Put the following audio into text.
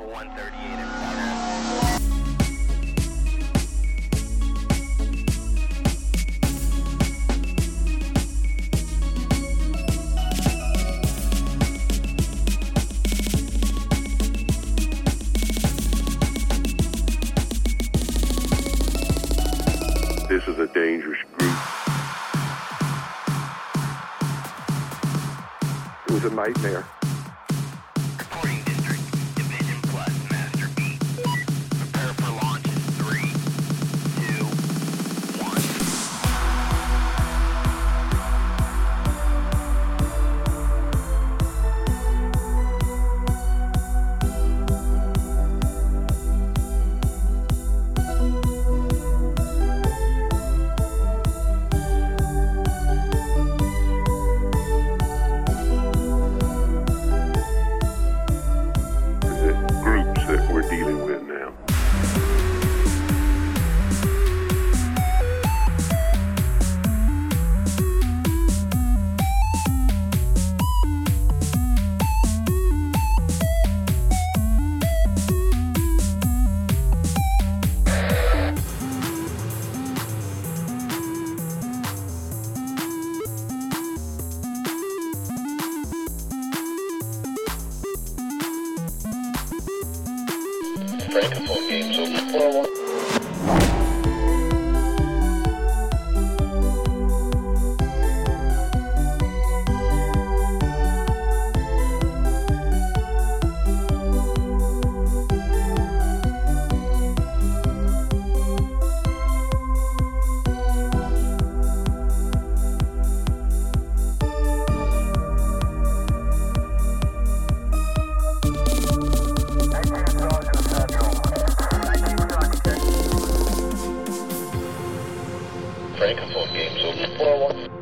level 138 in progress. This is a dangerous group. It was a nightmare. Francophone games over. Francophone games over.